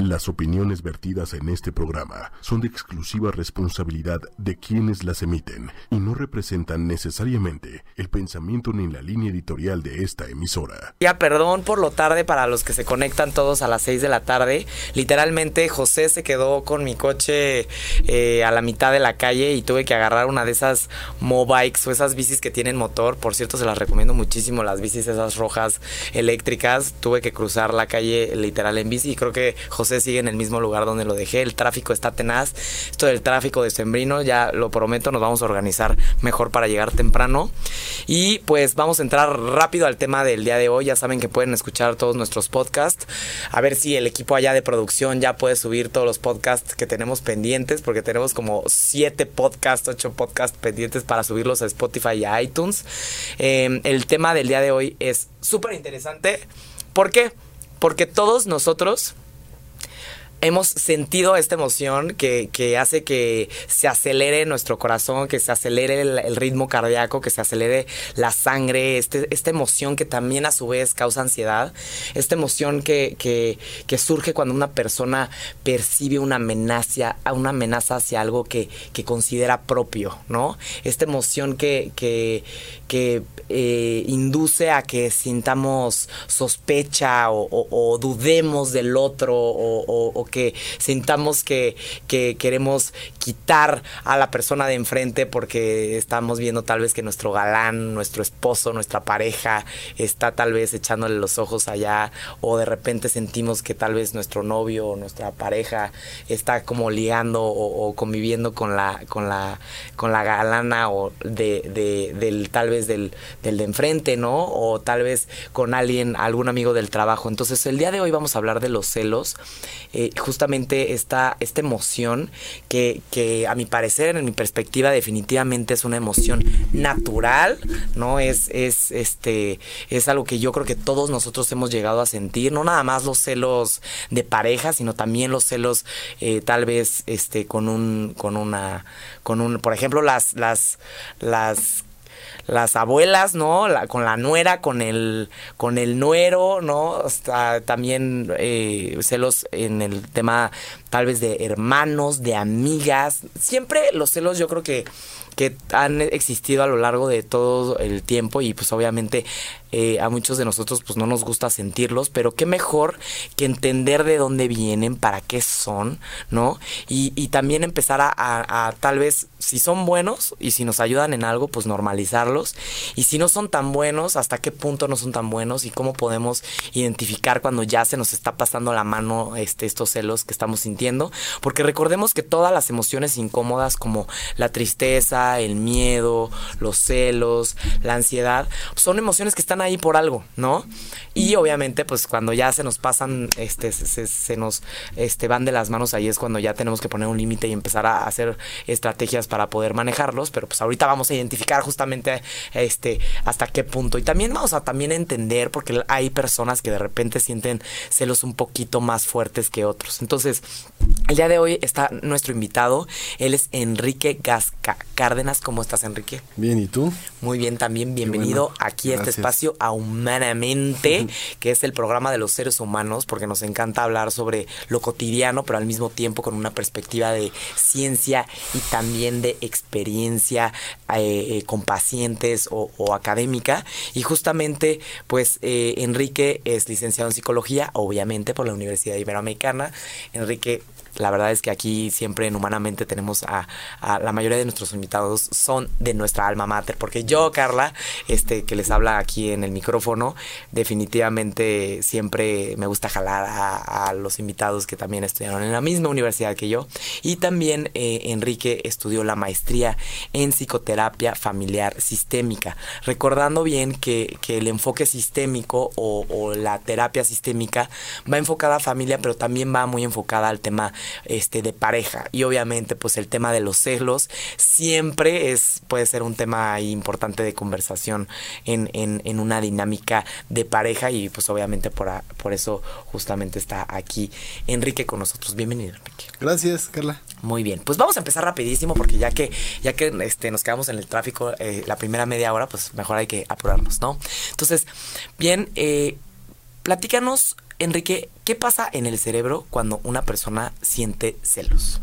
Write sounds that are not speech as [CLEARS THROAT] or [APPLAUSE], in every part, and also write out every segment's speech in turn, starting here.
Las opiniones vertidas en este programa son de exclusiva responsabilidad de quienes las emiten y no representan necesariamente el pensamiento ni la línea editorial de esta emisora. Ya perdón por lo tarde para los que se conectan todos a las 6 de la tarde. Literalmente José se quedó con mi coche eh, a la mitad de la calle y tuve que agarrar una de esas mobikes o esas bicis que tienen motor. Por cierto, se las recomiendo muchísimo, las bicis esas rojas eléctricas. Tuve que cruzar la calle literal en bici y creo que José sigue en el mismo lugar donde lo dejé. El tráfico está tenaz. Esto del tráfico de Sembrino, ya lo prometo, nos vamos a organizar mejor para llegar temprano. Y pues vamos a entrar rápido al tema del día de hoy. Ya saben que pueden escuchar todos nuestros podcasts. A ver si el equipo allá de producción ya puede subir todos los podcasts que tenemos pendientes, porque tenemos como siete podcasts, ocho podcasts pendientes para subirlos a Spotify y a iTunes. Em, el tema del día de hoy es súper interesante. ¿Por qué? Porque todos nosotros hemos sentido esta emoción que, que, hace que se acelere nuestro corazón, que se acelere el, ritmo cardíaco, que se acelere la sangre, este, esta emoción que también a su vez causa ansiedad, esta emoción que, que, surge cuando una persona percibe una amenaza, una amenaza hacia algo que, considera propio, ¿no? Esta emoción que, eh, induce a que sintamos sospecha o, dudemos del otro o que sintamos que, que queremos quitar a la persona de enfrente porque estamos viendo tal vez que nuestro galán, nuestro esposo, nuestra pareja está tal vez echándole los ojos allá o de repente sentimos que tal vez nuestro novio o nuestra pareja está como liando o, conviviendo con la con la con la galana o de, del tal vez del, del de enfrente, ¿no? O tal vez con alguien, algún amigo del trabajo. Entonces el día de hoy vamos a hablar de los celos, eh, justamente esta, esta emoción que, que a mi parecer, en mi perspectiva, definitivamente es una emoción natural, ¿no? Es, es, este, es algo que yo creo que todos nosotros hemos llegado a sentir, no nada más los celos de pareja, sino también los celos eh, tal vez este, con un, con una, con un, por ejemplo, las, las, las las abuelas, ¿no? La, con la nuera, con el, con el nuero, ¿no? también eh, celos en el tema tal vez de hermanos, de amigas. Siempre los celos yo creo que que han existido a lo largo de todo el tiempo y pues obviamente eh, a muchos de nosotros pues no nos gusta sentirlos, pero qué mejor que entender de dónde vienen, para qué son, ¿no? Y, y también empezar a, a, tal vez, si son buenos y si nos ayudan en algo, pues normalizarlos. Y si no son tan buenos, hasta qué punto no son tan buenos y cómo podemos identificar cuando ya se nos está pasando la mano este, estos celos que estamos sintiendo. Porque recordemos que todas las emociones incómodas como la tristeza, el miedo, los celos, la ansiedad, son emociones que están ahí por algo, ¿no? Y obviamente, pues cuando ya se nos pasan, este, se, nos este, van de las manos, ahí es cuando ya tenemos que poner un límite y empezar a hacer estrategias para poder manejarlos. Pero pues ahorita vamos a identificar justamente este, hasta qué punto. Y también vamos a también entender, porque hay personas que de repente sienten celos un poquito más fuertes que otros. Entonces, el día de hoy está nuestro invitado. Él es Enrique Gasca Cárdenas. ¿Cómo estás, Enrique? Bien, ¿y tú? Muy bien, también. Bienvenido aquí a este espacio a Humanamente, [LAUGHS] que es el programa de los seres humanos, porque nos encanta hablar sobre lo cotidiano, pero al mismo tiempo con una perspectiva de ciencia y también de experiencia eh, eh, con pacientes o, académica. Y justamente, pues eh, Enrique es licenciado en psicología, obviamente por la Universidad Iberoamericana. Enrique la verdad es que aquí siempre en Humanamente tenemos a, la mayoría de nuestros invitados son de nuestra alma mater, porque yo, Carla, este que les habla aquí en el micrófono, definitivamente siempre me gusta jalar a, los invitados que también estudiaron en la misma universidad que yo. Y también eh, Enrique estudió la maestría en psicoterapia familiar sistémica, recordando bien que, el enfoque sistémico o, o la terapia sistémica va enfocada a familia, pero también va muy enfocada al tema este, de pareja. Y obviamente, pues el tema de los celos siempre es, puede ser un tema importante de conversación en, en, en una dinámica de pareja. Y pues obviamente por, por eso justamente está aquí Enrique con nosotros. Bienvenido, Enrique. Gracias, Carla. Muy bien, pues vamos a empezar rapidísimo porque ya que ya que este, nos quedamos en el tráfico eh, la primera media hora, pues mejor hay que apurarnos, ¿no? Entonces, bien, eh, platícanos, Enrique, ¿Qué pasa en el cerebro cuando una persona siente celos?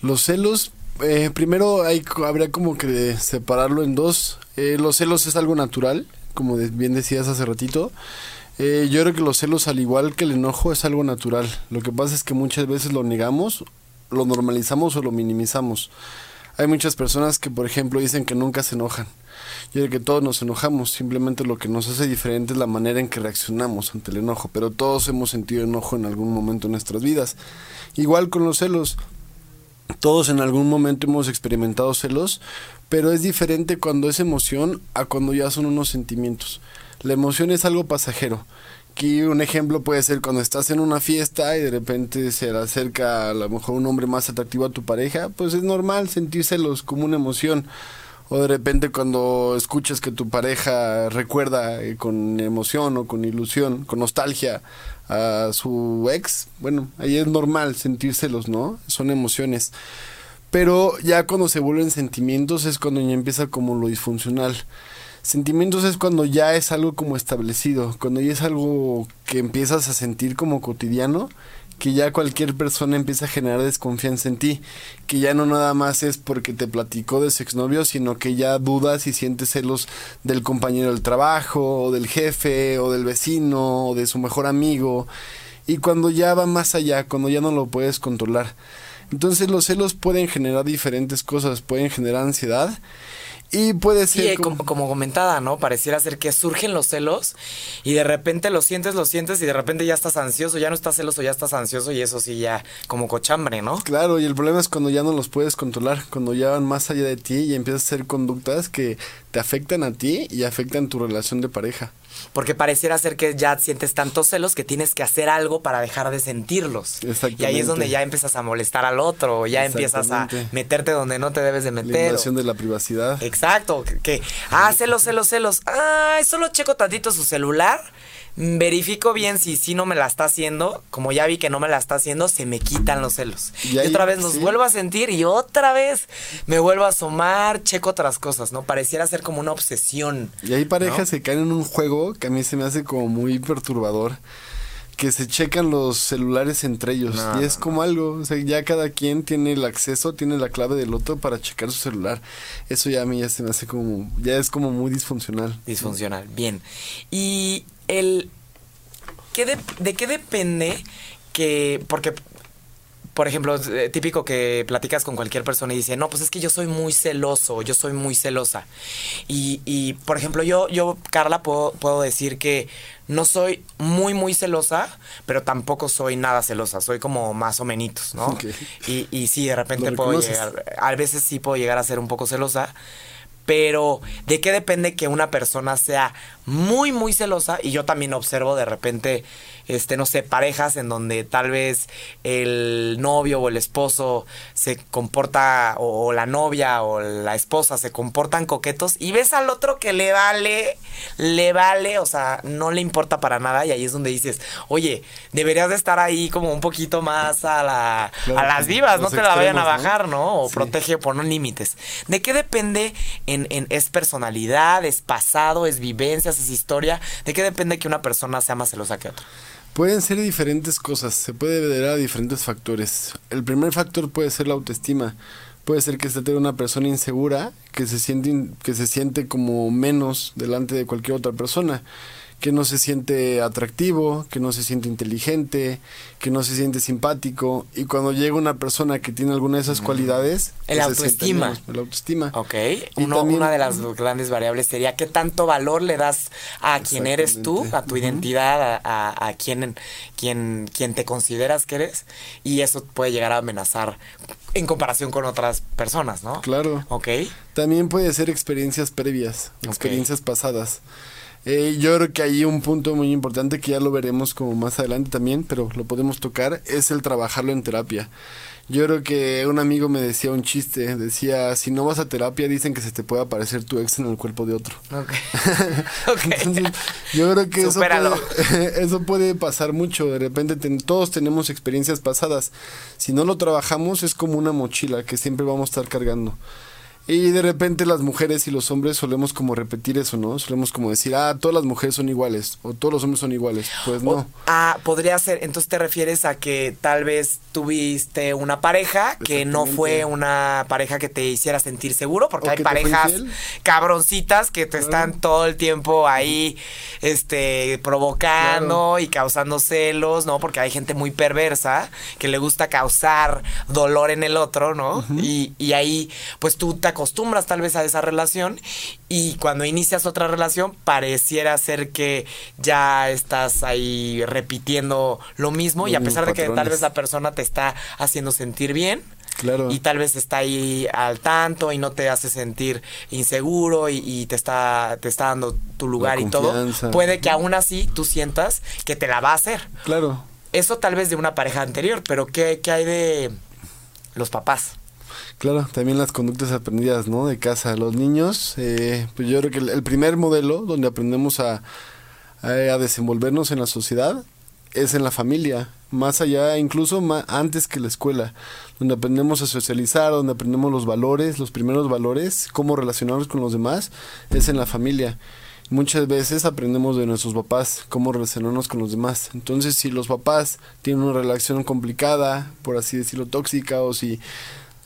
Los celos, eh, primero habría como que separarlo en dos. Eh, los celos es algo natural, como bien decías hace ratito. Eh, yo creo que los celos, al igual que el enojo, es algo natural. Lo que pasa es que muchas veces lo negamos, lo normalizamos o lo minimizamos. Hay muchas personas que, por ejemplo, dicen que nunca se enojan. Yo creo que todos nos enojamos, simplemente lo que nos hace diferente es la manera en que reaccionamos ante el enojo, pero todos hemos sentido enojo en algún momento en nuestras vidas. Igual con los celos, todos en algún momento hemos experimentado celos, pero es diferente cuando es emoción a cuando ya son unos sentimientos. La emoción es algo pasajero. Aquí un ejemplo puede ser cuando estás en una fiesta y de repente se le acerca a lo mejor un hombre más atractivo a tu pareja, pues es normal sentir celos como una emoción. O de repente cuando escuchas que tu pareja recuerda eh, con emoción o con ilusión, con nostalgia a su ex, bueno, ahí es normal sentir celos, ¿no? Son emociones. Pero ya cuando se vuelven sentimientos es cuando ya empieza como lo disfuncional. Sentimientos es cuando ya es algo como establecido, cuando ya es algo que empiezas a sentir como cotidiano, que ya cualquier persona empieza a generar desconfianza en ti, que ya no nada más es porque te platicó de su exnovio, sino que ya dudas y sientes celos del compañero del trabajo, o del jefe, o del vecino, o de su mejor amigo, y cuando ya va más allá, cuando ya no lo puedes controlar. Entonces los celos pueden generar diferentes cosas, pueden generar ansiedad y puede ser. Eh, como... comentada, ¿no? Pareciera ser que surgen los celos y de repente lo sientes, lo sientes y de repente ya estás ansioso, ya no estás celoso, ya estás ansioso y eso sí ya como cochambre, ¿no? Claro, y el problema es cuando ya no los puedes controlar, cuando ya van más allá de ti y empiezas a hacer conductas que te afectan a ti y afectan tu relación de pareja. Porque pareciera ser que ya sientes tantos celos que tienes que hacer algo para dejar de sentirlos. Y ahí es donde ya empiezas a molestar al otro, o ya empiezas a meterte donde no te debes de meter. La invasión de la privacidad. Exacto, que, ah, celos, celos, celos. Ay, solo checo tantito su celular verifico bien si sí no me la está haciendo, como ya vi que no me la está haciendo, se me quitan los celos. Y, otra vez los vuelvo a sentir y otra vez me vuelvo a asomar, checo otras cosas, ¿no? Pareciera ser como una obsesión. Y hay parejas que caen en un juego que a mí se me hace como muy perturbador que se checan los celulares entre ellos. y es como algo, o sea, ya cada quien tiene el acceso, tiene la clave del otro para checar su celular. Eso ya a mí ya se me hace como, ya es como muy disfuncional. Disfuncional, bien. Y el... ¿qué de, qué depende que... Porque por ejemplo, eh, típico que platicas con cualquier persona y dice, no, pues es que yo soy muy celoso, yo soy muy celosa. Y, y por ejemplo, yo, yo Carla, puedo, puedo decir que no soy muy, muy celosa, pero tampoco soy nada celosa. Soy como más o menos, ¿no? Y, y sí, de repente puedo llegar, a veces sí puedo llegar a ser un poco celosa, pero ¿de qué depende que una persona sea muy, muy celosa? Y yo también observo de repente este, no sé, parejas en donde tal vez el novio o el esposo se comporta, o, la novia o la esposa se comportan coquetos y ves al otro que le vale, le vale, o sea, no le importa para nada y ahí es donde dices, oye, deberías de estar ahí como un poquito más a, la, a las vivas, no te la vayan a bajar, ¿no? O protege por no límites. ¿De qué depende en, en, es personalidad, es pasado, es vivencias, es historia? ¿De qué depende que una persona sea más celosa que otra? Pueden ser diferentes cosas, se puede ver a diferentes factores. El primer factor puede ser la autoestima. Puede ser que esté una persona insegura que se siente que se siente como menos delante de cualquier otra persona que no se siente atractivo, que no se siente inteligente, que no se siente simpático. Y cuando llega una persona que tiene alguna de esas cualidades... El pues autoestima. El autoestima. Ok. una de las grandes variables sería qué tanto valor le das a quien eres tú, a tu identidad, a, a, quien, quien, quien te consideras que eres. Y eso puede llegar a amenazar en comparación con otras personas, ¿no? Claro. Ok. También puede ser experiencias previas, experiencias pasadas. Eh, yo creo que hay un punto muy importante que ya lo veremos como más adelante también, pero lo podemos tocar, es el trabajarlo en terapia. Yo creo que un amigo me decía un chiste, decía, si no vas a terapia dicen que se te puede aparecer tu ex en el cuerpo de otro. Okay. [LAUGHS] yo creo que eso puede, [LAUGHS] eso puede, pasar mucho, de repente todos tenemos experiencias pasadas. Si no lo trabajamos es como una mochila que siempre vamos a estar cargando. Y de repente las mujeres y los hombres solemos como repetir eso, ¿no? Solemos como decir, ah, todas las mujeres son iguales o todos los hombres son iguales. Pues no. ah, podría ser. Entonces te refieres a que tal vez tuviste una pareja que no fue una pareja que te hiciera sentir seguro, porque hay parejas cabroncitas que te están todo el tiempo ahí, este, provocando y causando celos, ¿no? Porque hay gente muy perversa que le gusta causar dolor en el otro, ¿no? y, y ahí, pues tú te acostumbras tal vez a esa relación y cuando inicias otra relación pareciera ser que ya estás ahí repitiendo lo mismo y a pesar de que tal vez la persona te está haciendo sentir bien, Claro. Y tal vez está ahí al tanto y no te hace sentir inseguro y, te está te está dando tu lugar y todo. Puede que aún así tú sientas que te la va a hacer. Claro. Eso tal vez de una pareja anterior, pero ¿qué, qué hay de los papás? Claro, también las conductas aprendidas, ¿no? De casa. Los niños, eh, pues yo creo que el, primer modelo donde aprendemos a, a, desenvolvernos en la sociedad es en la familia, más allá, incluso más, antes que la escuela, donde aprendemos a socializar, donde aprendemos los valores, los primeros valores, cómo relacionarnos con los demás, es en la familia. Muchas veces aprendemos de nuestros papás cómo relacionarnos con los demás. Entonces, si los papás tienen una relación complicada, por así decirlo, tóxica, o si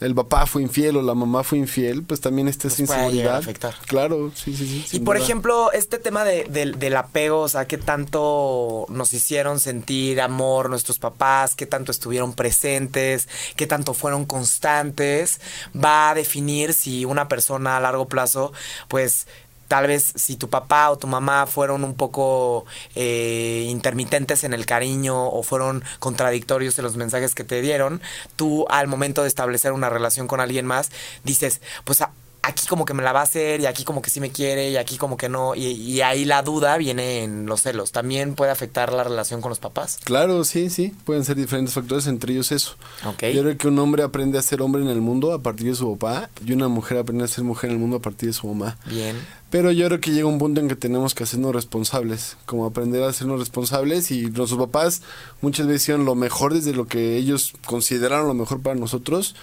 el papá fue infiel o la mamá fue infiel, pues también esta es inseguridad. afectar. Claro, sí, sí, sí. Y por ejemplo, este tema de, del apego, o sea, qué tanto nos hicieron sentir amor nuestros papás, qué tanto estuvieron presentes, qué tanto fueron constantes, va a definir si una persona a largo plazo, pues tal vez si tu papá o tu mamá fueron un poco eh, intermitentes en el cariño o fueron contradictorios en los mensajes que te dieron, tú al momento de establecer una relación con alguien más dices, pues aquí como que me la va a hacer y aquí como que sí me quiere y aquí como que no y, ahí la duda viene en los celos. ¿También puede afectar la relación con los papás? Claro, sí, sí, pueden ser diferentes factores, entre ellos eso. Okay. Yo creo que un hombre aprende a ser hombre en el mundo a partir de su papá y una mujer aprende a ser mujer en el mundo a partir de su mamá. Bien. Pero yo creo que llega un punto en que tenemos que hacernos responsables, como aprender a hacernos responsables y nuestros papás muchas veces hicieron lo mejor desde lo que ellos consideraron lo mejor para nosotros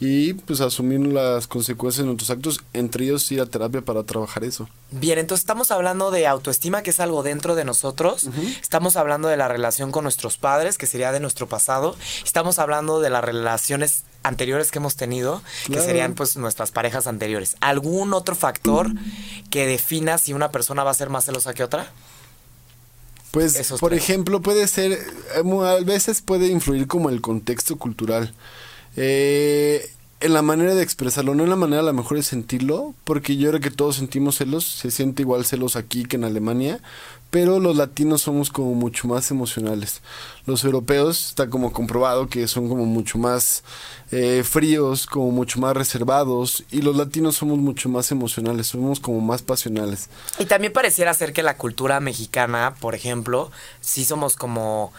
y pues asumir las consecuencias de nuestros actos, entre ellos ir a terapia para trabajar eso. Bien, entonces estamos hablando de autoestima, que es algo dentro de nosotros, estamos hablando de la relación con nuestros padres, que sería de nuestro pasado, estamos hablando de las relaciones anteriores que hemos tenido, que serían pues nuestras parejas anteriores. ¿Algún otro factor que defina si una persona va a ser más celosa que otra? Pues, por ejemplo, puede ser, eh, a veces puede influir como el contexto cultural. Eh, en la manera de expresarlo, no en la manera a lo mejor de sentirlo, porque yo creo que todos sentimos celos, se siente igual celos aquí que en Alemania, pero los latinos somos como mucho más emocionales. Los europeos está como comprobado que son como mucho más eh, fríos, como mucho más reservados, y los latinos somos mucho más emocionales, somos como más pasionales. Y también pareciera ser que la cultura mexicana, por ejemplo, sí somos como,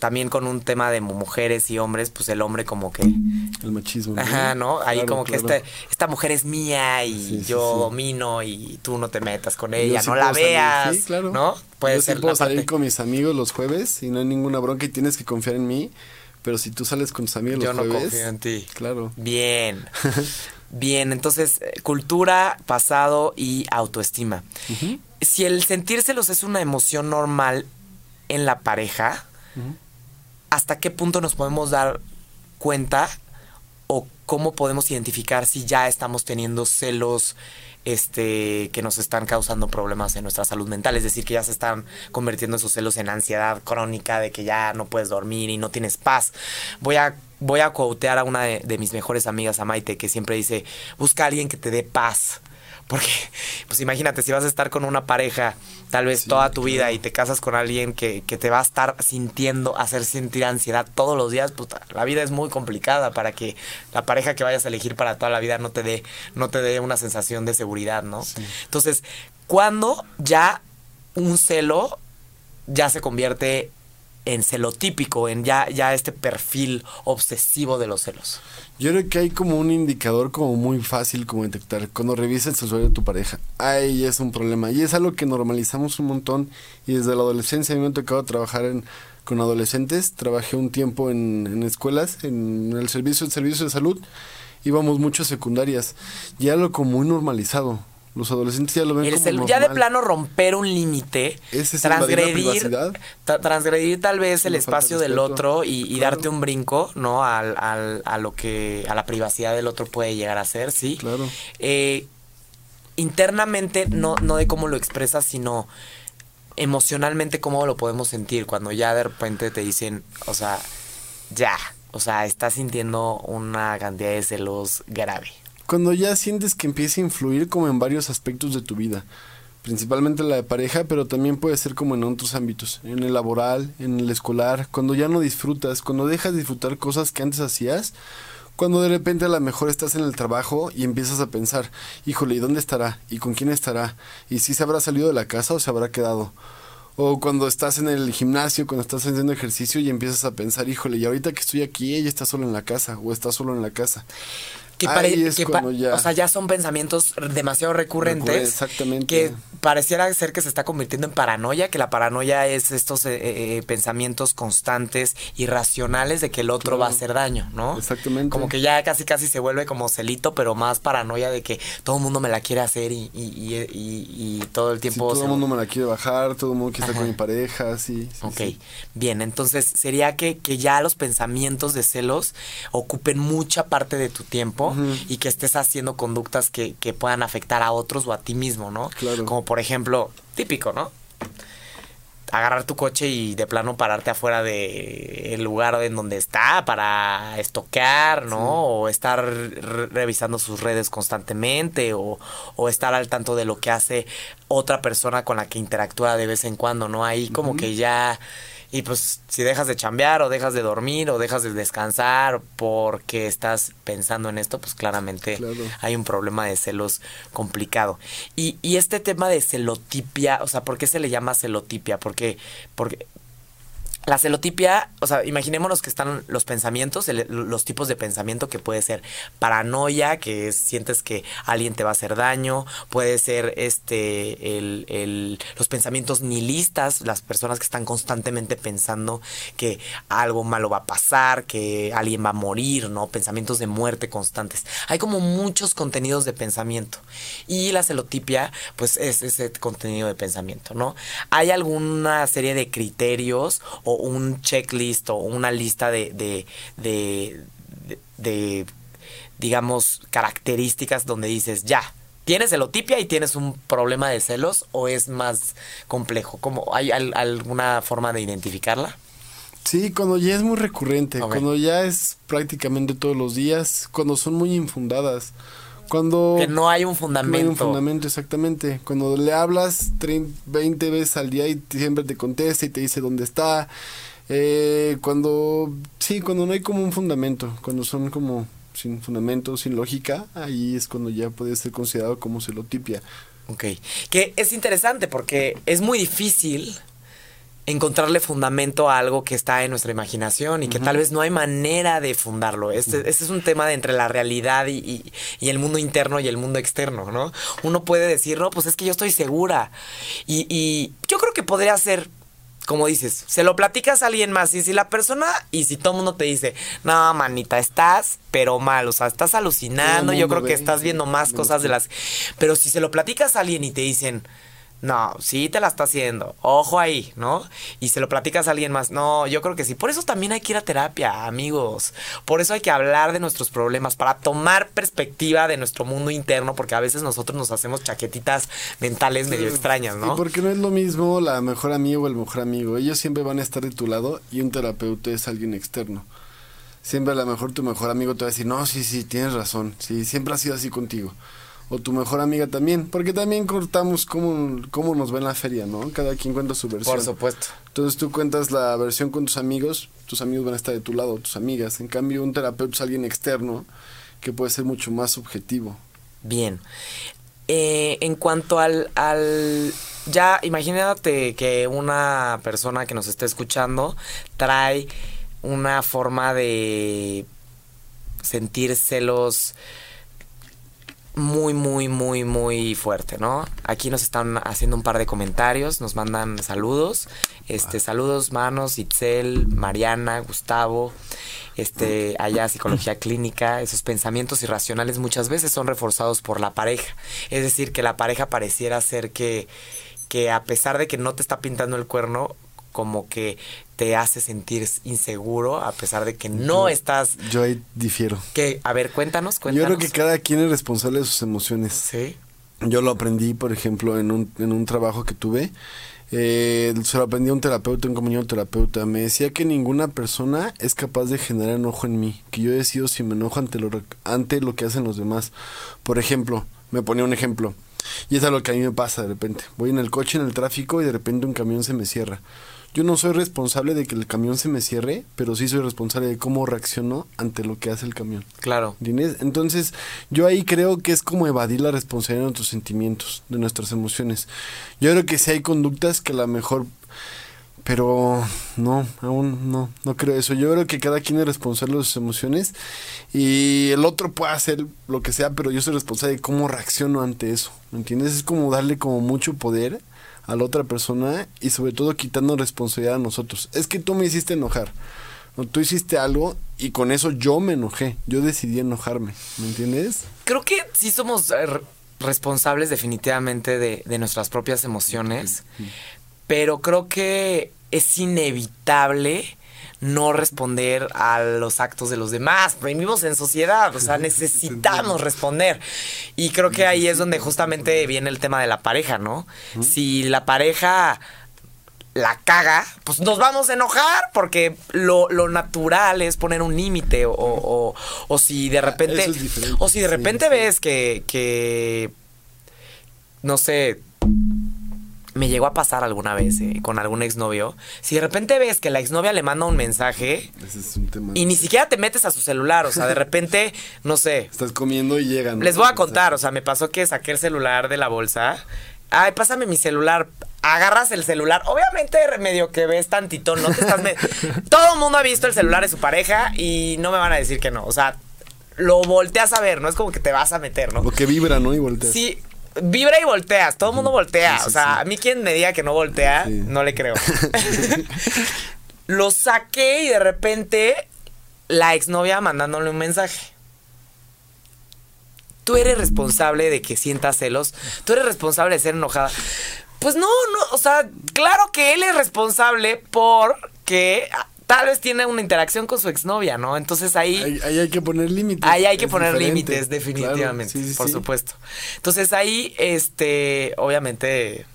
también con un tema de mujeres y hombres, pues el hombre como que... El machismo. Ajá, ¿no? Ahí como que este, esta mujer es mía y yo domino y tú no te metas con ella, no la veas, claro. ¿no? Puede ser puedo salir con mis amigos los jueves y no hay ninguna bronca tienes que confiar en mí. Pero si tú sales con tus amigos Yo los no confío en ti. Claro. Bien. [LAUGHS] Bien, entonces, eh, cultura, pasado y autoestima. Si el sentírselos es una emoción normal en la pareja, ¿hasta qué punto nos podemos dar cuenta o cómo podemos identificar si ya estamos teniendo celos este, que nos están causando problemas en nuestra salud mental. Es decir, que ya se están convirtiendo esos celos en ansiedad crónica de que ya no puedes dormir y no tienes paz. Voy a, voy a a una de, de mis mejores amigas, a Maite, que siempre dice, busca a alguien que te dé paz. Porque, pues imagínate, si vas a estar con una pareja tal vez toda tu vida y te casas con alguien que, que, te va a estar sintiendo, hacer sentir ansiedad todos los días, pues la vida es muy complicada para que la pareja que vayas a elegir para toda la vida no te dé, no te dé una sensación de seguridad, ¿no? Entonces, ¿cuándo ya un celo ya se convierte en celotípico, en ya, ya este perfil obsesivo de los celos? Yo creo que hay como un indicador como muy fácil como detectar. Cuando revisas el celular de tu pareja, ahí es un problema. Y es algo que normalizamos un montón. Y desde la adolescencia a mí me ha tocado trabajar en, con adolescentes. Trabajé un tiempo en, en escuelas, en el servicio, el servicio de salud. íbamos mucho a secundarias. Ya lo como muy normalizado. Los adolescentes ya lo ven El como ya de plano romper un límite, transgredir, transgredir tal vez el espacio del otro y, y Claro. darte un brinco, ¿no? Al, al- a lo que, a la privacidad del otro puede llegar a ser, ¿sí? Claro. Eh, internamente, no, no de cómo lo expresas, sino emocionalmente cómo lo podemos sentir cuando ya de repente te dicen, o sea, ya, o sea, estás sintiendo una cantidad de celos grave. Cuando ya sientes que empieza a influir como en varios aspectos de tu vida, principalmente la de pareja, pero también puede ser como en otros ámbitos, en el laboral, en el escolar, cuando ya no disfrutas, cuando dejas de disfrutar cosas que antes hacías, cuando de repente a lo mejor estás en el trabajo y empiezas a pensar, híjole, ¿y dónde estará? ¿Y con quién estará? ¿Y si se habrá salido de la casa o se habrá quedado? O cuando estás en el gimnasio, cuando estás haciendo ejercicio y empiezas a pensar, híjole, y ahorita que estoy aquí, ella está solo en la casa o está solo en la casa. Que, pare- que pa- cuando ya- o sea, ya son pensamientos demasiado recurrentes. Recurre- exactamente. Que pareciera ser que se está convirtiendo en paranoia, que la paranoia es estos eh, eh, pensamientos constantes, irracionales de que el otro Claro. va a hacer daño, ¿no? Exactamente. Como que ya casi casi se vuelve como celito, pero más paranoia de que todo el mundo me la quiere hacer y, y, y, y- y todo el Sí, tiempo... todo se- el mundo me la quiere bajar, todo el mundo quiere estar con mi pareja, sí. sí, Ok, sí. bien, entonces sería que, que ya los pensamientos de celos ocupen mucha parte de tu tiempo Y que estés haciendo conductas que, que puedan afectar a otros o a ti mismo, ¿no? Claro. Como por ejemplo, típico, ¿no? Agarrar tu coche y de plano pararte afuera de el lugar en donde está para estoquear, ¿no? O estar re- revisando sus redes constantemente o, o estar al tanto de lo que hace otra persona con la que interactúa de vez en cuando, ¿no? Ahí como que ya... Y pues si dejas de chambear o dejas de dormir o dejas de descansar porque estás pensando en esto, pues claramente Claro. hay un problema de celos complicado. Y, y este tema de celotipia, o sea, ¿por qué se le llama celotipia? Porque, porque la celotipia, o sea, imaginémonos que están los pensamientos, el- los tipos de pensamiento que puede ser paranoia, que es, sientes que alguien te va a hacer daño, puede ser este el, el- los pensamientos nihilistas, las personas que están constantemente pensando que algo malo va a pasar, que alguien va a morir, ¿no? Pensamientos de muerte constantes. Hay como muchos contenidos de pensamiento. Y la celotipia, pues es ese contenido de pensamiento, ¿no? ¿Hay alguna serie de criterios o un checklist o una lista de, de, de, digamos, características donde dices, ya, ¿tienes celotipia y tienes un problema de celos o es más complejo? ¿Cómo, ¿Hay al- alguna forma de identificarla? Sí, cuando ya es muy recurrente, cuando ya es prácticamente todos los días, cuando son muy infundadas, cuando... Que no hay un no fundamento. hay un fundamento, exactamente. Cuando le hablas 30, 20 veces al día y siempre te contesta y te dice dónde está. Eh, cuando, sí, cuando no hay como un fundamento, cuando son como sin fundamento, sin lógica, ahí es cuando ya puede ser considerado como celotipia. Ok. Que es interesante porque es muy difícil encontrarle fundamento a algo que está en nuestra imaginación y que tal vez no hay manera de fundarlo. Este, este es un tema de entre la realidad y, y- y el mundo interno y el mundo externo, ¿no? Uno puede decir, no, pues es que yo estoy segura. Y, y yo creo que podría ser, como dices, se lo platicas a alguien más y si la persona, y si todo el mundo te dice, no, manita, estás, pero mal, o sea, estás alucinando, yo creo que estás viendo más cosas de las... Pero si se lo platicas a alguien y te dicen, no, sí te la está haciendo, ojo ahí, ¿no? Y se lo platicas a alguien más, no, yo creo que sí. Por eso también hay que ir a terapia, amigos. Por eso hay que hablar de nuestros problemas, para tomar perspectiva de nuestro mundo interno, porque a veces nosotros nos hacemos chaquetitas mentales medio extrañas, ¿no? Y porque no es lo mismo la mejor amigo o el mejor amigo. Ellos siempre van a estar de tu lado y un terapeuta es alguien externo. Siempre a lo mejor tu mejor amigo te va a decir, no, sí, sí, tienes razón. Sí, siempre ha sido así contigo. O tu mejor amiga también. Porque también cortamos cómo, cómo nos va en la feria, ¿no? Cada quien cuenta su versión. Por supuesto. Entonces tú cuentas la versión con tus amigos, tus amigos van a estar de tu lado, tus amigas. En cambio, un terapeuta es alguien externo que puede ser mucho más subjetivo. Bien. Eh, en cuanto al, al... Ya, imagínate que una persona que nos esté escuchando trae una forma de sentir celos muy, muy, muy, muy fuerte, ¿no? Aquí nos están haciendo un par de comentarios, nos mandan saludos. Este, saludos, manos, Itzel, Mariana, Gustavo, este, allá psicología [LAUGHS] clínica, esos pensamientos irracionales muchas veces son reforzados por la pareja. Es decir, que la pareja pareciera ser que, que a pesar de que no te está pintando el cuerno, como que te hace sentir inseguro a pesar de que no estás... Yo ahí difiero. Que, a ver, cuéntanos, cuéntanos. Yo creo que cada quien es responsable de sus emociones. Sí. Yo lo aprendí, por ejemplo, en un, en un trabajo que tuve. Eh, se lo aprendí a un terapeuta, un compañero terapeuta. Me decía que ninguna persona es capaz de generar enojo en mí. Que yo decido si me enojo ante lo, ante lo que hacen los demás. Por ejemplo, me ponía un ejemplo. Y es a lo que a mí me pasa de repente. Voy en el coche, en el tráfico y de repente un camión se me cierra. Yo no soy responsable de que el camión se me cierre, pero sí soy responsable de cómo reacciono ante lo que hace el camión. Claro. ¿Entiendes? Entonces, yo ahí creo que es como evadir la responsabilidad de nuestros sentimientos, de nuestras emociones. Yo creo que sí hay conductas que a lo mejor pero no, aún no, no creo eso. Yo creo que cada quien es responsable de sus emociones y el otro puede hacer lo que sea, pero yo soy responsable de cómo reacciono ante eso. ¿Me entiendes? Es como darle como mucho poder a la otra persona y sobre todo quitando responsabilidad a nosotros. Es que tú me hiciste enojar. No, tú hiciste algo y con eso yo me enojé. Yo decidí enojarme. ¿Me entiendes? Creo que sí somos eh, responsables definitivamente de, de nuestras propias emociones, pero creo que es inevitable no responder a los actos de los demás. Vivimos en sociedad, o sea, necesitamos responder. Y creo que ahí es donde justamente viene el tema de la pareja, ¿no? Si la pareja la caga, pues nos vamos a enojar porque lo, natural es poner un límite o, o, si de repente... o si de repente ves que, que, no sé, me llegó a pasar alguna vez eh, con algún exnovio. Si de repente ves que la exnovia le manda un mensaje y ni siquiera te metes a su celular, o sea, de repente, [LAUGHS] no sé. Estás comiendo y llegan. Les voy a contar, o sea, me pasó que saqué el celular de la bolsa. Ay, pásame mi celular. Agarras el celular. Obviamente, medio que ves tantito, no te estás. [LAUGHS] Todo el mundo ha visto el celular de su pareja y no me van a decir que no. O sea, lo volteas a ver, no es como que te vas a meter, ¿no? Porque vibra, ¿no? Y volteas. Sí, vibra y volteas, todo el mundo voltea. o sea, a mí quien me diga que no voltea, no le creo. [LAUGHS] Lo saqué y de repente la exnovia mandándole un mensaje. Tú eres responsable de que sientas celos. Tú eres responsable de ser enojada. Pues no, no, o sea, claro que él es responsable porque tal vez tiene una interacción con su exnovia, ¿no? Entonces ahí... Ahí, hay que poner límites. Ahí hay que poner límites, definitivamente, por supuesto. Entonces ahí, este, obviamente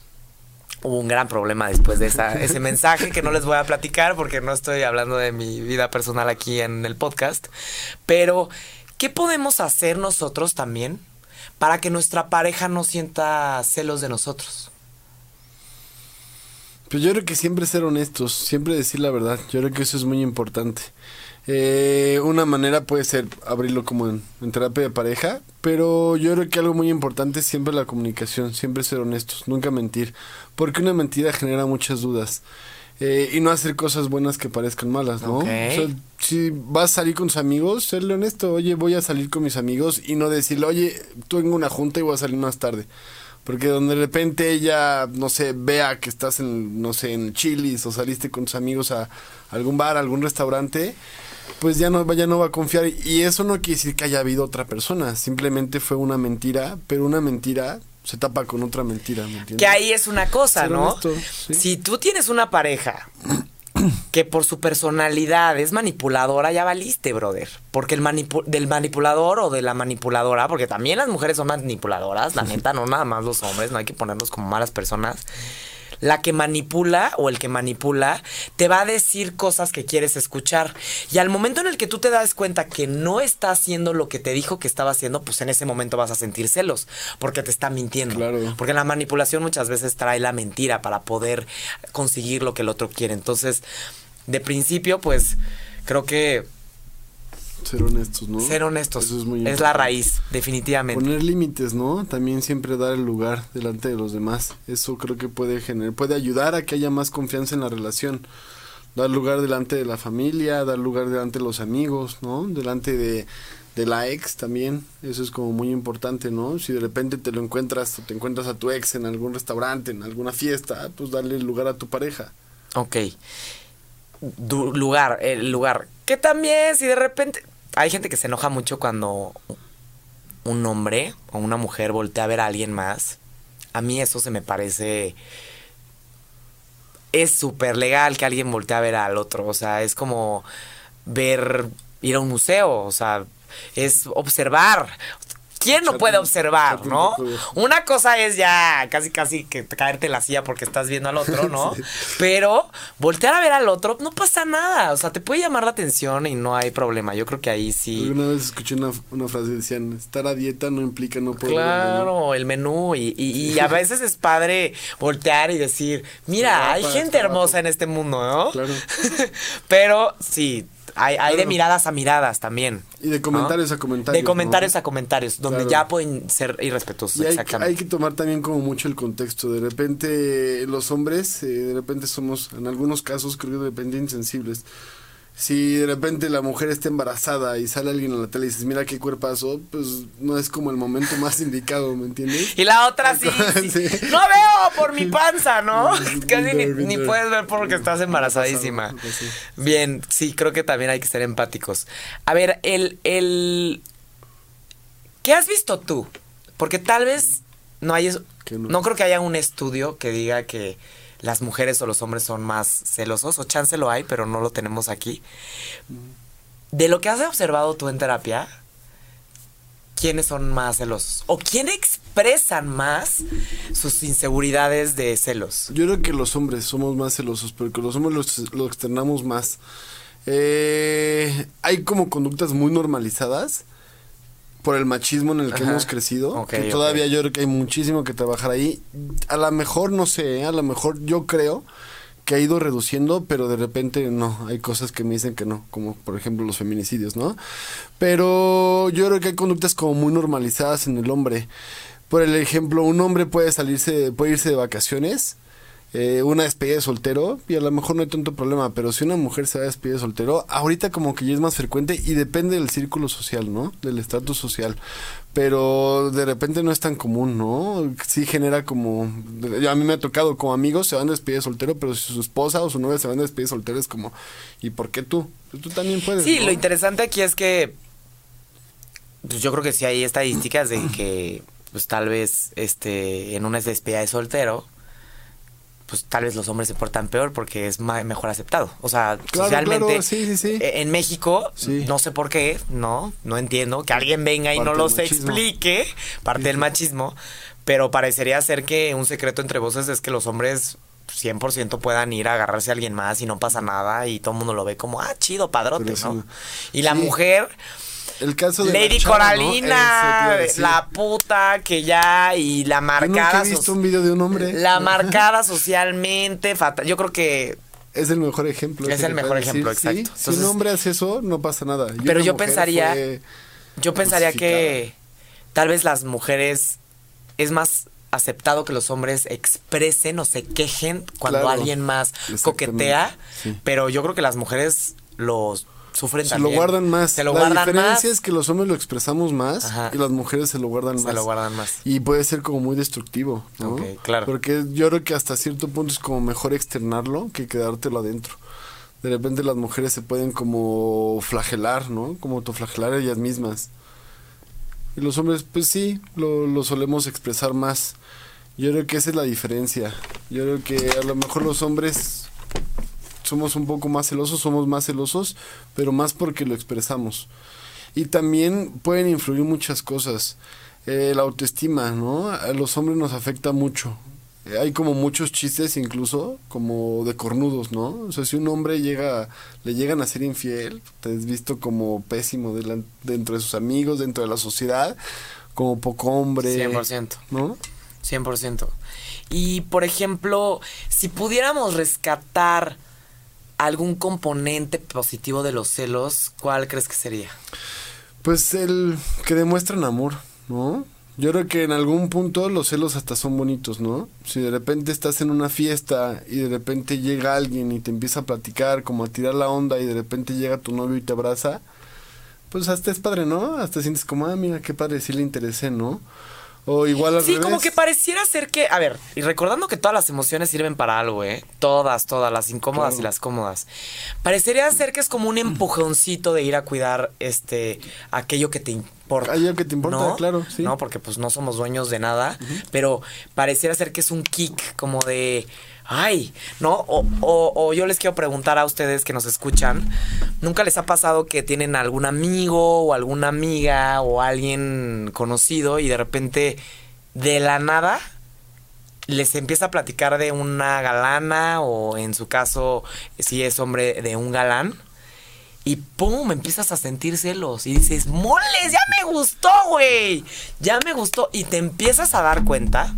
hubo un gran problema después de [LAUGHS] ese mensaje que no les voy a platicar porque no estoy hablando de mi vida personal aquí en el podcast. Pero, ¿qué podemos hacer nosotros también para que nuestra pareja no sienta celos de nosotros? Pues yo creo que siempre ser honestos, siempre decir la verdad. Yo creo que eso es muy importante. Eh, una manera puede ser abrirlo como en, terapia de pareja, pero yo creo que algo muy importante es siempre la comunicación, siempre ser honestos, nunca mentir, porque una mentira genera muchas dudas. Eh, y no hacer cosas buenas que parezcan malas, ¿no? O sea, si vas a salir con tus amigos, serle honesto, oye, voy a salir con mis amigos y no decirle, oye, tengo una junta y voy a salir más tarde. Porque donde de repente ella, no sé, vea que estás en, no sé, en Chilis o saliste con tus amigos a algún bar, algún restaurante, pues ya no, ya no va a confiar. Y eso no quiere decir que haya habido otra persona, simplemente fue una mentira, pero una mentira se tapa con otra mentira, ¿me entiendes? Que ahí es una cosa, ¿no? Si tú tienes una pareja [CLEARS THROAT] que por su personalidad es manipuladora, ya valiste, brother. Porque el del manipulador o de la manipuladora, porque también las mujeres son manipuladoras, la [LAUGHS] neta, no nada más los hombres, no hay que ponernos como malas personas la que manipula o el que manipula te va a decir cosas que quieres escuchar. Y al momento en el que tú te das cuenta que no está haciendo lo que te dijo que estaba haciendo, pues en ese momento vas a sentir celos, porque te está mintiendo. Claro. Porque la manipulación muchas veces trae la mentira para poder conseguir lo que el otro quiere. Entonces, de principio, pues creo que ser honestos, ¿no? Ser honestos. Eso es muy Es la raíz, definitivamente. Poner límites, ¿no? También siempre dar el lugar delante de los demás. Eso creo que puede generar, puede ayudar a que haya más confianza en la relación. Dar lugar delante de la familia, dar lugar delante de los amigos, ¿no? Delante de, de la ex también, eso es como muy importante, ¿no? Si de repente te lo encuentras o te encuentras a tu ex en algún restaurante, en alguna fiesta, pues darle lugar a tu pareja. Ok. Du- lugar, el lugar. Que también, si de repente. Hay gente que se enoja mucho cuando un hombre o una mujer voltea a ver a alguien más. A mí eso se me parece. Es súper legal que alguien voltee a ver al otro. O sea, es como ver. ir a un museo. O sea, es observar. ¿Quién no puede observar, no? Una cosa es ya casi casi que caerte en la silla porque estás viendo al otro, ¿no? [LAUGHS] Pero voltear a ver al otro no pasa nada. O sea, te puede llamar la atención y no hay problema. Yo creo que ahí sí. Alguna vez escuché una, una frase que decían, estar a dieta no implica no poder ver el menú". Claro, el menú y, y- y a veces es padre voltear y decir, mira, hay gente hermosa guapo". en este mundo, ¿no? Claro. [LAUGHS] Pero sí, hay, hay de miradas a miradas también. Y de ¿no? comentarios a comentarios. De comentarios ¿no? a comentarios, donde Claro. ya pueden ser irrespetuosos, Y hay, exactamente. hay que tomar también como mucho el contexto. De repente los hombres, eh, de repente somos, en algunos casos creo que de repente insensibles. Si de repente la mujer está embarazada y sale alguien a la tele y dices, mira qué cuerpazo, pues no es como el momento más [LAUGHS] indicado, ¿me entiendes? Y la otra sí, sí. [LAUGHS] Sí. No veo por mi panza, ¿no? [LAUGHS] Casi ni, puedes ver porque estás embarazadísima. Sí. Bien, sí, creo que también hay que ser empáticos. A ver, el, el... ¿Qué has visto tú? Porque tal vez no hay... No. No creo que haya un estudio que diga que las mujeres o los hombres son más celosos, o chance lo hay, pero no lo tenemos aquí. De lo que has observado tú en terapia, ¿quiénes son más celosos? ¿O quién expresan más sus inseguridades de celos? Yo creo que los hombres somos más celosos, porque los hombres los, lo externamos más. Eh, hay como conductas muy normalizadas por el machismo en el que Ajá. hemos crecido, que todavía yo creo que hay muchísimo que trabajar ahí. A lo mejor, no sé, ¿eh? a lo mejor yo creo que ha ido reduciendo, pero de repente no, hay cosas que me dicen que no, como por ejemplo los feminicidios, ¿no? Pero yo creo que hay conductas como muy normalizadas en el hombre. Por el ejemplo, un hombre puede salirse, puede irse de vacaciones, eh, una despedida de soltero, y a lo mejor no hay tanto problema, pero si una mujer se va a despedir de soltero, ahorita como que ya es más frecuente y depende del círculo social, ¿no? Del estatus social. Pero de repente no es tan común, ¿no? Sí genera como... A mí me ha tocado como amigos se van a despedir de soltero, pero si su esposa o su novia se van a despedir de soltero es como, ¿y por qué tú? Pues tú también puedes. Sí, ¿no? lo interesante aquí es que pues yo creo que sí hay estadísticas de que pues tal vez este en una despedida de soltero pues tal vez los hombres se portan peor porque es ma- mejor aceptado. O sea, Claro, socialmente claro, sí, sí, sí. eh, en México no sé por qué, no, no entiendo que alguien venga y Parte no los machismo. explique, parte del machismo, pero parecería ser que un secreto entre voces es que los hombres 100% puedan ir a agarrarse a alguien más y no pasa nada y todo el mundo lo ve como, ah, chido, padrote, Pero ¿no? Y la mujer, El caso de Lady Coralina, la puta que ya y la Yo marcada. he visto un video de un hombre. La [LAUGHS] marcada socialmente fatal. Yo creo que Es el mejor ejemplo. Es el mejor ejemplo, decir. Sí, exacto. si un hombre hace eso, no pasa nada. Pero yo pensaría- yo pensaría que tal vez las mujeres es más aceptado que los hombres expresen o se quejen cuando Claro. alguien más coquetea, Sí. pero yo creo que las mujeres los sufren Se también. lo guardan más. Se lo la guardan diferencia más. es que los hombres lo expresamos más Ajá. y las mujeres se lo guardan Se más. lo guardan más. Y puede ser como muy destructivo, ¿no? Ok, claro. Porque yo creo que hasta cierto punto es como mejor externarlo que quedártelo adentro. De repente las mujeres se pueden como flagelar, ¿no? Como autoflagelar ellas mismas. Y los hombres, pues sí, lo, lo solemos expresar más. Yo creo que esa es la diferencia. Yo creo que a lo mejor los hombres somos un poco más celosos, somos más celosos, pero más porque lo expresamos. Y también pueden influir muchas cosas. Eh, la autoestima, ¿no? A los hombres nos afecta mucho. Eh, hay como muchos chistes incluso como de cornudos, ¿no? O sea, si un hombre llega, le llegan a ser infiel, te es visto como pésimo dentro de sus amigos, dentro de la sociedad, como poco hombre. 100%. ¿No? 100%. Y por ejemplo, si pudiéramos rescatar algún componente positivo de los celos, ¿cuál crees que sería? Pues el que demuestran amor, ¿no? Yo creo que en algún punto los celos hasta son bonitos, ¿no? Si de repente estás en una fiesta y de repente llega alguien y te empieza a platicar, como a tirar la onda y de repente llega tu novio y te abraza, pues hasta es padre, ¿no? Hasta sientes como, ah, mira, qué padre, sí le interesé, ¿no? O igual al Sí, revés. como que pareciera ser que, a ver, y recordando que todas las emociones sirven para algo, ¿eh? Todas, todas, las incómodas Claro. y las cómodas. Parecería ser que es como un empujoncito de ir a cuidar este aquello que te importa. Aquello que te importa, ¿no? claro, sí. No, porque pues no somos dueños de nada, pero pareciera ser que es un kick como de ay, ¿no? O, o- o yo les quiero preguntar a ustedes que nos escuchan, ¿nunca les ha pasado que tienen algún amigo o alguna amiga o alguien conocido y de repente de la nada les empieza a platicar de una galana o en su caso si es hombre de un galán? Y pum, empiezas a sentir celos y dices, moles, ya me gustó, güey. Ya me gustó. Y te empiezas a dar cuenta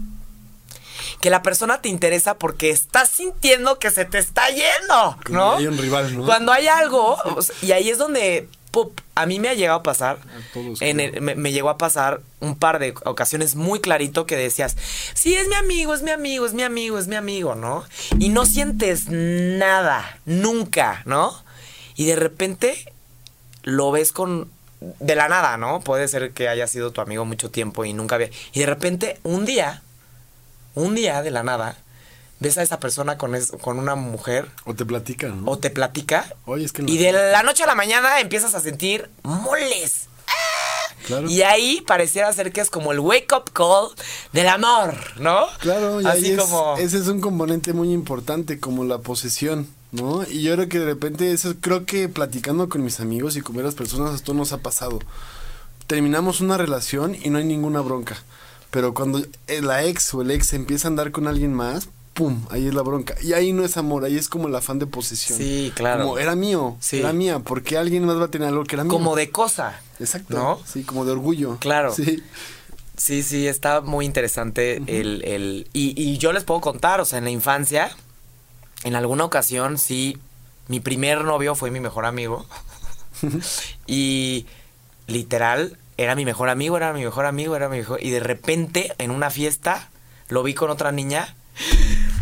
que la persona te interesa porque estás sintiendo que se te está yendo, ¿no? hay un rival, ¿no? Cuando hay algo, y ahí es donde, pup, a mí me ha llegado a pasar, A todos, en creo. el- me, me llegó a pasar un par de ocasiones muy clarito que decías, sí, es mi amigo, es mi amigo, es mi amigo, es mi amigo, ¿no? Y no sientes nada, nunca, ¿no? Y de repente lo ves con de la nada, ¿no? Puede ser que haya sido tu amigo mucho tiempo y nunca había. Y de repente, un día, un día de la nada, ves a esa persona con, es- con una mujer O te platican, ¿no? o te platica. Oye, es que Y de la noche a la mañana empiezas a sentir moles. Claro. Y ahí pareciera ser que es como el wake up call del amor, ¿no? Claro, y Así ahí es- como. ese es un componente muy importante, como la posesión, ¿no? Y yo creo que de repente, eso creo que platicando con mis amigos y con varias personas, esto nos ha pasado. Terminamos una relación y no hay ninguna bronca. Pero cuando eh, la ex o el ex empieza a andar con alguien más, ¡pum! Ahí es la bronca. Y ahí no es amor, ahí es como el afán de posesión. Sí, claro. Como era mío, Sí. era mía, porque alguien más va a tener algo que era mío. como de cosa. Exacto. ¿No? Sí, como de orgullo. Claro. Sí. Sí, sí, está muy interesante el, el y, y yo les puedo contar, o sea, en la infancia, en alguna ocasión, sí, mi primer novio fue mi mejor amigo. [LAUGHS] y literal, era mi mejor amigo, era mi mejor amigo, era mi mejor. Y de repente, en una fiesta, lo vi con otra niña.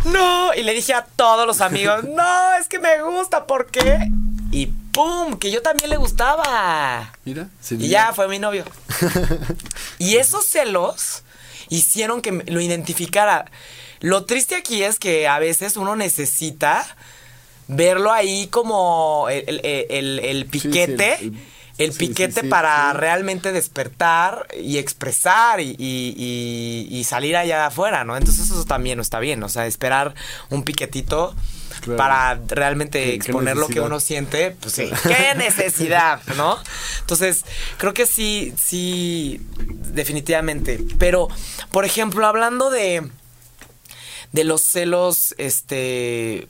No, y le dije a todos los amigos, [LAUGHS] no, es que me gusta, ¿por qué? Y ¡pum! Que yo también le gustaba. Mira. se Y ya fue mi novio. [LAUGHS] y esos celos hicieron que lo identificara. Lo triste aquí es que a veces uno necesita verlo ahí como el, el- el- el Sí, sí, piquete. El- sí, piquete sí, para realmente despertar y expresar y, y- y- y salir allá afuera, ¿no? Entonces eso también no está bien, o sea, esperar un piquetito Claro. para realmente exponer lo que uno siente, pues sí, [LAUGHS] qué necesidad, ¿no? Entonces, creo que sí, sí, definitivamente. Pero, por ejemplo, hablando de, de los celos, este,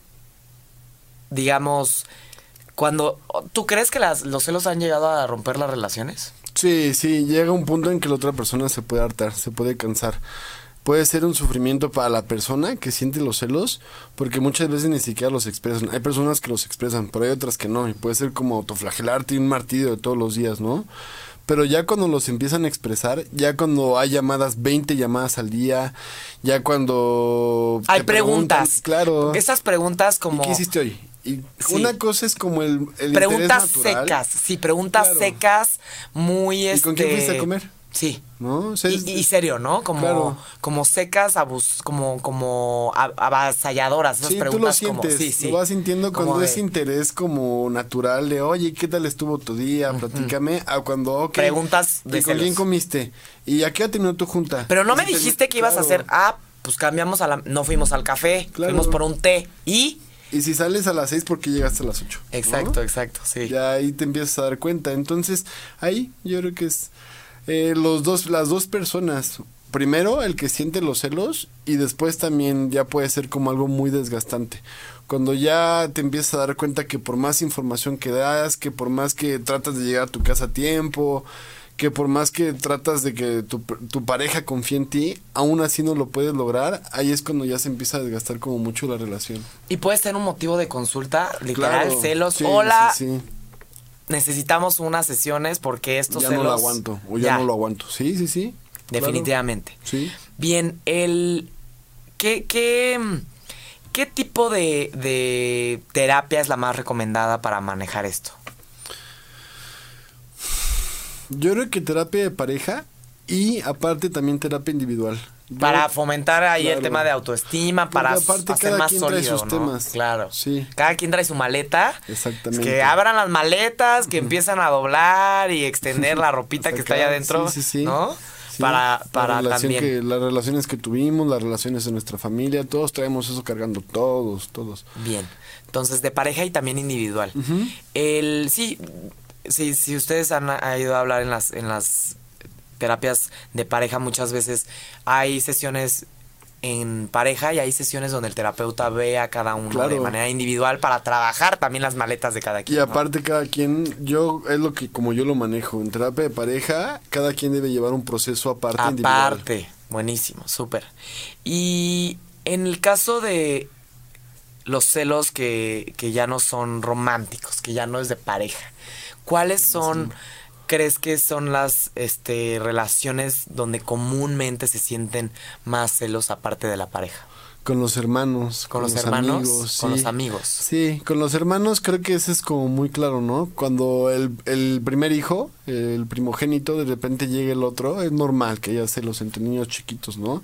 digamos, cuando, ¿tú crees que las, los celos han llegado a romper las relaciones? Sí, sí, llega un punto en que la otra persona se puede hartar, se puede cansar. Puede ser un sufrimiento para la persona que siente los celos, porque muchas veces ni siquiera los expresan. Hay personas que los expresan, pero hay otras que no, y puede ser como autoflagelarte y un martirio de todos los días, ¿no? Pero ya cuando los empiezan a expresar, ya cuando hay llamadas, 20 llamadas al día, ya cuando... Hay preguntas. Claro. Esas preguntas como... ¿Y qué hiciste hoy? Y Sí. una cosa es como el, el preguntas interés secas, sí, preguntas Claro. secas, muy ¿Y con quién este, fuiste a comer? Sí. ¿no? O sea, Y, y serio, ¿no? Como, Claro. como secas, abus, como, como avasalladoras. Esas Sí, tú lo preguntas sientes, como, sí, sí. lo vas sintiendo Como cuando de es interés como natural de, oye, ¿qué tal estuvo tu día? Platícame, a cuando, ok. Preguntas de ¿Y con quién comiste? ¿Y a qué hora terminó tu junta? Pero no me dijiste que ibas a hacer, ah, pues cambiamos a la, no fuimos al café, Claro. fuimos por un té y... Y si sales a las seis, porque llegaste a las ocho? ¿no? Exacto, exacto, sí. Ya ahí te empiezas a dar cuenta. Entonces, ahí yo creo que es eh, los dos, las dos personas. Primero, el que siente los celos y después también ya puede ser como algo muy desgastante. Cuando ya te empiezas a dar cuenta que por más información que das, que por más que tratas de llegar a tu casa a tiempo, que por más que tratas de que tu, tu pareja confíe en ti, aún así no lo puedes lograr, ahí es cuando ya se empieza a desgastar como mucho la relación. Y puede ser un motivo de consulta, literal, Claro, celos. sí, Hola, sí, sí. necesitamos unas sesiones porque estos ya celos... no lo aguanto o ya, no lo aguanto. Sí, sí, sí. claro. Definitivamente. Sí. Bien, el... ¿Qué, qué, qué tipo de, de terapia es la más recomendada para manejar esto? Yo creo que terapia de pareja y aparte también terapia individual. Yo- Para fomentar ahí el tema de autoestima, para aparte hacer cada más quien trae sólido, sus ¿no? temas. Claro. Sí. Cada quien trae su maleta. Exactamente. Que abran las maletas, que empiezan a doblar y extender la ropita [LAUGHS] que está allá adentro, sí, sí, sí. ¿no? Sí, Para, para también. que- las relaciones que tuvimos, las relaciones de nuestra familia, todos traemos eso cargando, todos, todos. Bien. Entonces, de pareja y también individual. El sí, sí, si ustedes han ha ido a hablar en las, en las terapias de pareja, muchas veces hay sesiones en pareja y hay sesiones donde el terapeuta ve a cada uno de manera individual para trabajar también las maletas de cada Y quien. ¿no? aparte cada quien, yo es lo que como yo lo manejo, en terapia de pareja, cada quien debe llevar un proceso aparte, individual. Aparte, buenísimo, súper. Y en el caso de los celos que, que ya no son románticos, que ya no es de pareja, ¿cuáles son, crees que son las este, relaciones donde comúnmente se sienten más celos aparte de la pareja? Con los hermanos, ¿Con los hermanos? amigos, Con sí. los amigos. Sí, con los hermanos creo que ese es como muy claro, ¿no? Cuando el, el primer hijo, el primogénito, de repente llega el otro, es normal que haya celos entre niños chiquitos, ¿no?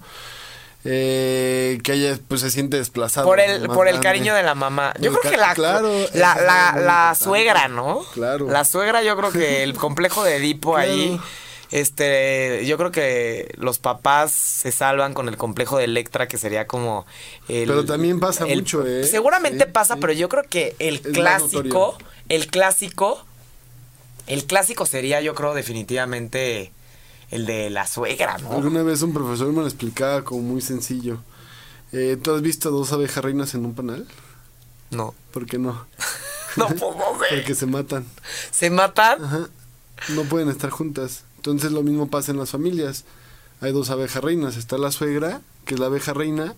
Eh, que haya, pues se siente desplazado. Por el, por el grande. cariño de la mamá. Yo creo que la, claro, la, la, suegra, ¿no? Claro. La suegra, yo creo que el [LAUGHS] complejo de Edipo Claro. ahí, este, yo creo que los papás se salvan con el complejo de Electra, que sería como el... Pero también pasa el- mucho, ¿eh? Seguramente Sí, pasa, sí. pero yo creo que el Es clásico, el clásico, el clásico sería, yo creo, definitivamente el de la suegra, ¿no? Alguna vez un profesor me lo explicaba como muy sencillo. Eh, ¿Tú has visto dos abejas reinas en un panal? No. ¿Por qué no? [LAUGHS] No, no sé. Porque se matan. ¿Se matan? Ajá. No pueden estar juntas. Entonces lo mismo pasa en las familias. Hay dos abejas reinas. Está la suegra, que es la abeja reina,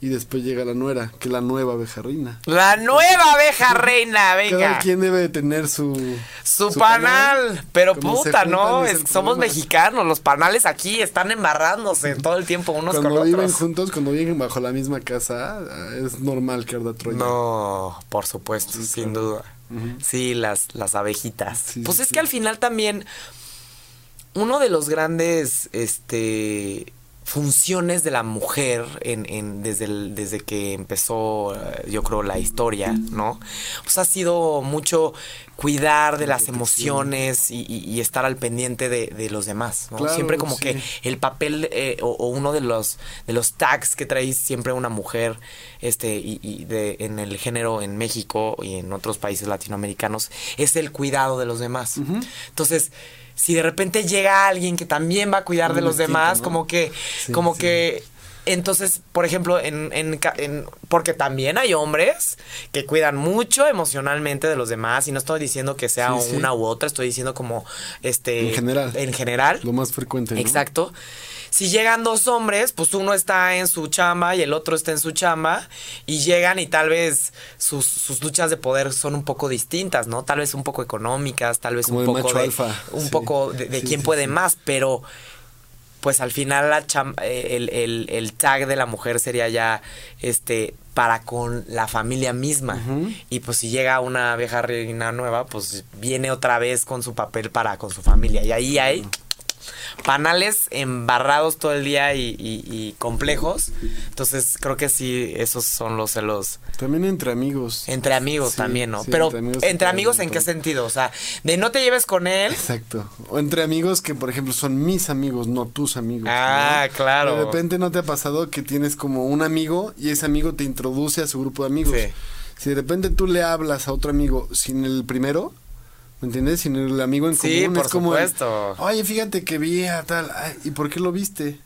y después llega la nuera, que es la nueva abeja reina. La nueva abeja reina, venga. Cada quien debe de tener su... Su, panal. Pero Cuando puta, ¿no? es Es- el somos mexicanos. Los panales aquí están embarrándose todo el tiempo unos Cuando con viven otros. juntos, cuando viven bajo la misma casa, es normal que arda Troya. No, por supuesto, Sí, sin claro. duda. Sí, las, las abejitas. Sí, pues sí, es que al final también uno de los grandes este funciones de la mujer en, en- desde, el- desde que empezó eh, yo creo la historia no pues ha sido mucho cuidar de las emociones y, y- y estar al pendiente de, de los demás ¿no? Claro, siempre como sí. que el papel eh, o, o uno de los de los tags que trae siempre una mujer este y, y de, en el género en México y en otros países latinoamericanos es el cuidado de los demás. Entonces si de repente llega alguien que también va a cuidar de los demás ¿no? como que Sí, como sí. que entonces, por ejemplo, en, en, en- porque también hay hombres que cuidan mucho emocionalmente de los demás y no estoy diciendo que sea Sí, sí. una u otra, estoy diciendo como este En general. en general. Lo más frecuente, ¿no? Si llegan dos hombres, pues uno está en su chamba y el otro está en su chamba y llegan y tal vez sus, sus luchas de poder son un poco distintas, ¿no? Tal vez un poco económicas, tal vez Como un de poco macho de alfa, un sí. poco de, de Sí, quién sí, puede más, pero pues al final la eh, el, el- el tag de la mujer sería ya este para con la familia misma. Y pues si llega una vieja reina nueva pues viene otra vez con su papel para con su familia. Y ahí hay panales embarrados todo el día y, y- y complejos entonces creo que sí esos son los celos También entre amigos. entre amigos Sí, también no sí, pero entre amigos entre amigos en qué sentido o sea de no te lleves con él Exacto. O entre amigos que, por ejemplo, son mis amigos, no tus amigos. Ah, ¿no? claro. De repente no te ha pasado que tienes como un amigo y ese amigo te introduce a su grupo de amigos. Sí. Si de repente tú le hablas a otro amigo sin el primero, ¿me entiendes? Sin el amigo en Sí, común. por es como el, supuesto. Oye, fíjate que vi a tal. Ay, ¿Y por qué lo viste?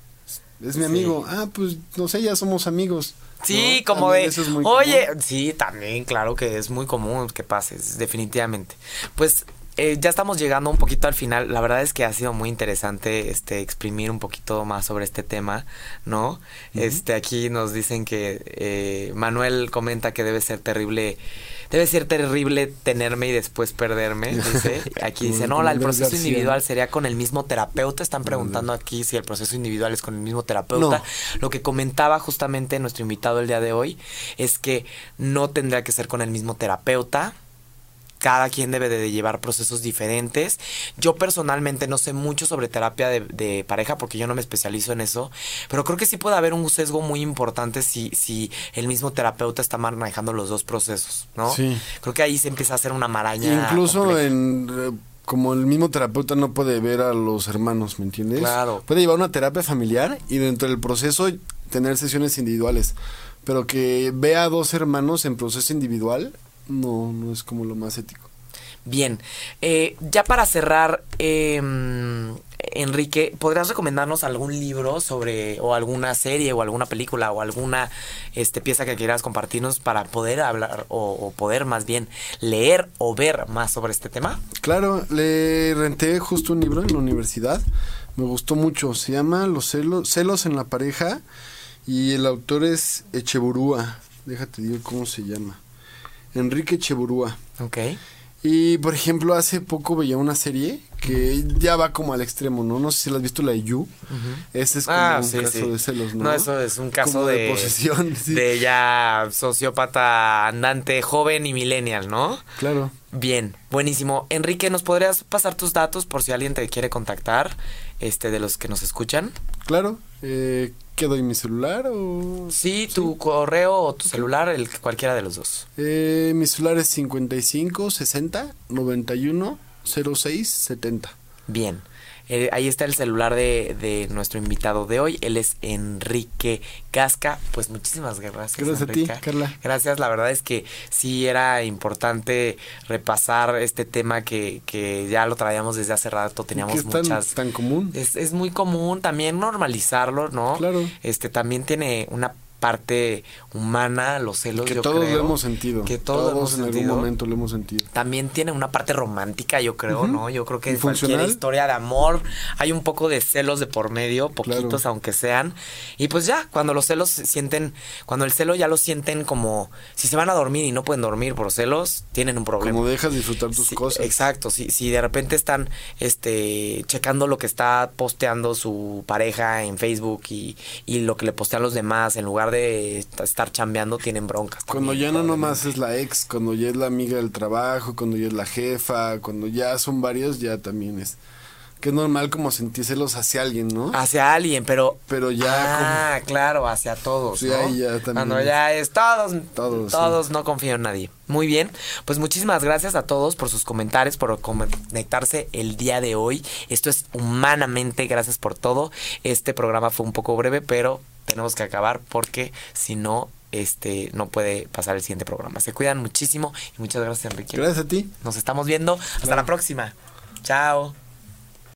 Es mi Sí. amigo. Ah, pues no sé, ya somos amigos. Sí, ¿no? como de, eso es muy oye, común. sí, también, claro que es muy común que pases, definitivamente. Pues eh, ya estamos llegando un poquito al final. La verdad es que ha sido muy interesante este exprimir un poquito más sobre este tema, ¿no? Este aquí nos dicen que eh, Manuel comenta que debe ser terrible. Debe ser terrible tenerme y después perderme, [LAUGHS] dice. Aquí dice, no, la, el proceso individual sería con el mismo terapeuta. Están preguntando aquí si el proceso individual es con el mismo terapeuta. No. Lo que comentaba justamente nuestro invitado el día de hoy es que no tendrá que ser con el mismo terapeuta. Cada quien debe de llevar procesos diferentes. Yo personalmente no sé mucho sobre terapia de, de, pareja porque yo no me especializo en eso, pero creo que sí puede haber un sesgo muy importante si, si el mismo terapeuta está manejando los dos procesos, ¿no? Sí. Creo que ahí se empieza a hacer una maraña. Incluso compleja. en... eh, Como el mismo terapeuta no puede ver a los hermanos, ¿me entiendes? Claro. Puede llevar una terapia familiar y dentro del proceso tener sesiones individuales. Pero que vea a dos hermanos en proceso individual, no, no es como lo más ético. Bien, eh, ya para cerrar, eh, Enrique, ¿podrías recomendarnos algún libro sobre, o alguna serie, o alguna película, o alguna este, pieza que quieras compartirnos para poder hablar, o, o poder más bien leer o ver más sobre este tema? Claro, le renté justo un libro en la universidad. Me gustó mucho. Se llama Los celos, celos en la pareja y el autor es Echeburúa. Déjate digo cómo se llama. Enrique Echeburúa. Ok. Y por ejemplo, hace poco veía una serie que ya va como al extremo, ¿no? No sé si la has visto la de You. Ese es como Ah, un sí, caso sí. de celos, ¿no? No, eso es un caso Como de, posesión, [LAUGHS] sí. de ya sociópata andante joven y millennial, ¿no? Claro. Bien, buenísimo. Enrique, ¿nos podrías pasar tus datos por si alguien te quiere contactar, este, de los que nos escuchan? Claro. Eh, ¿Qué doy mi celular o...? Sí, tu correo o tu celular, el cualquiera de los dos. Eh, mi celular es 55 60 91 06 70. Bien. Eh, ahí está el celular de, de nuestro invitado de hoy. Él es Enrique Gasca. Pues muchísimas gracias. Gracias a ti, Enrique. Carla. Gracias. La verdad es que sí era importante repasar este tema que, que ya lo traíamos desde hace rato. Teníamos es tan, muchas. tan común. Es, es muy común también normalizarlo, ¿no? Claro. Este también tiene una parte humana, los celos. que yo todos creo, lo hemos sentido. Que todos, hemos en algún momento lo hemos sentido. También tiene una parte romántica, yo creo. ¿no? Yo creo que ¿Y en cualquier historia de amor hay un poco de celos de por medio, poquitos Claro. aunque sean. Y pues ya, cuando los celos se sienten, cuando el celo ya lo sienten como si se van a dormir y no pueden dormir por celos, tienen un problema. Como dejas disfrutar tus Sí, cosas. Exacto, si, si de repente están este checando lo que está posteando su pareja en Facebook y, y lo que le postean los demás, en lugar de est- estar chambeando, tienen broncas. Cuando ya no nomás es la ex, cuando ya es la amiga del trabajo, cuando ya es la jefa, cuando ya son varios, ya también es. Que es normal como sentir celos hacia alguien, ¿no? Hacia alguien, pero. Pero ya Ah, claro, hacia todos. Sí, ¿no? ahí ya también Cuando es- ya es todos. Todos, Todos, no confío en nadie. Muy bien. Pues muchísimas gracias a todos por sus comentarios, por conectarse el día de hoy. Esto es humanamente. Gracias por todo. Este programa fue un poco breve, pero tenemos que acabar porque si no. Este no puede pasar el siguiente programa. Se cuidan muchísimo y muchas gracias, Enrique. Gracias a ti. Nos estamos viendo. Hasta la próxima. Chao.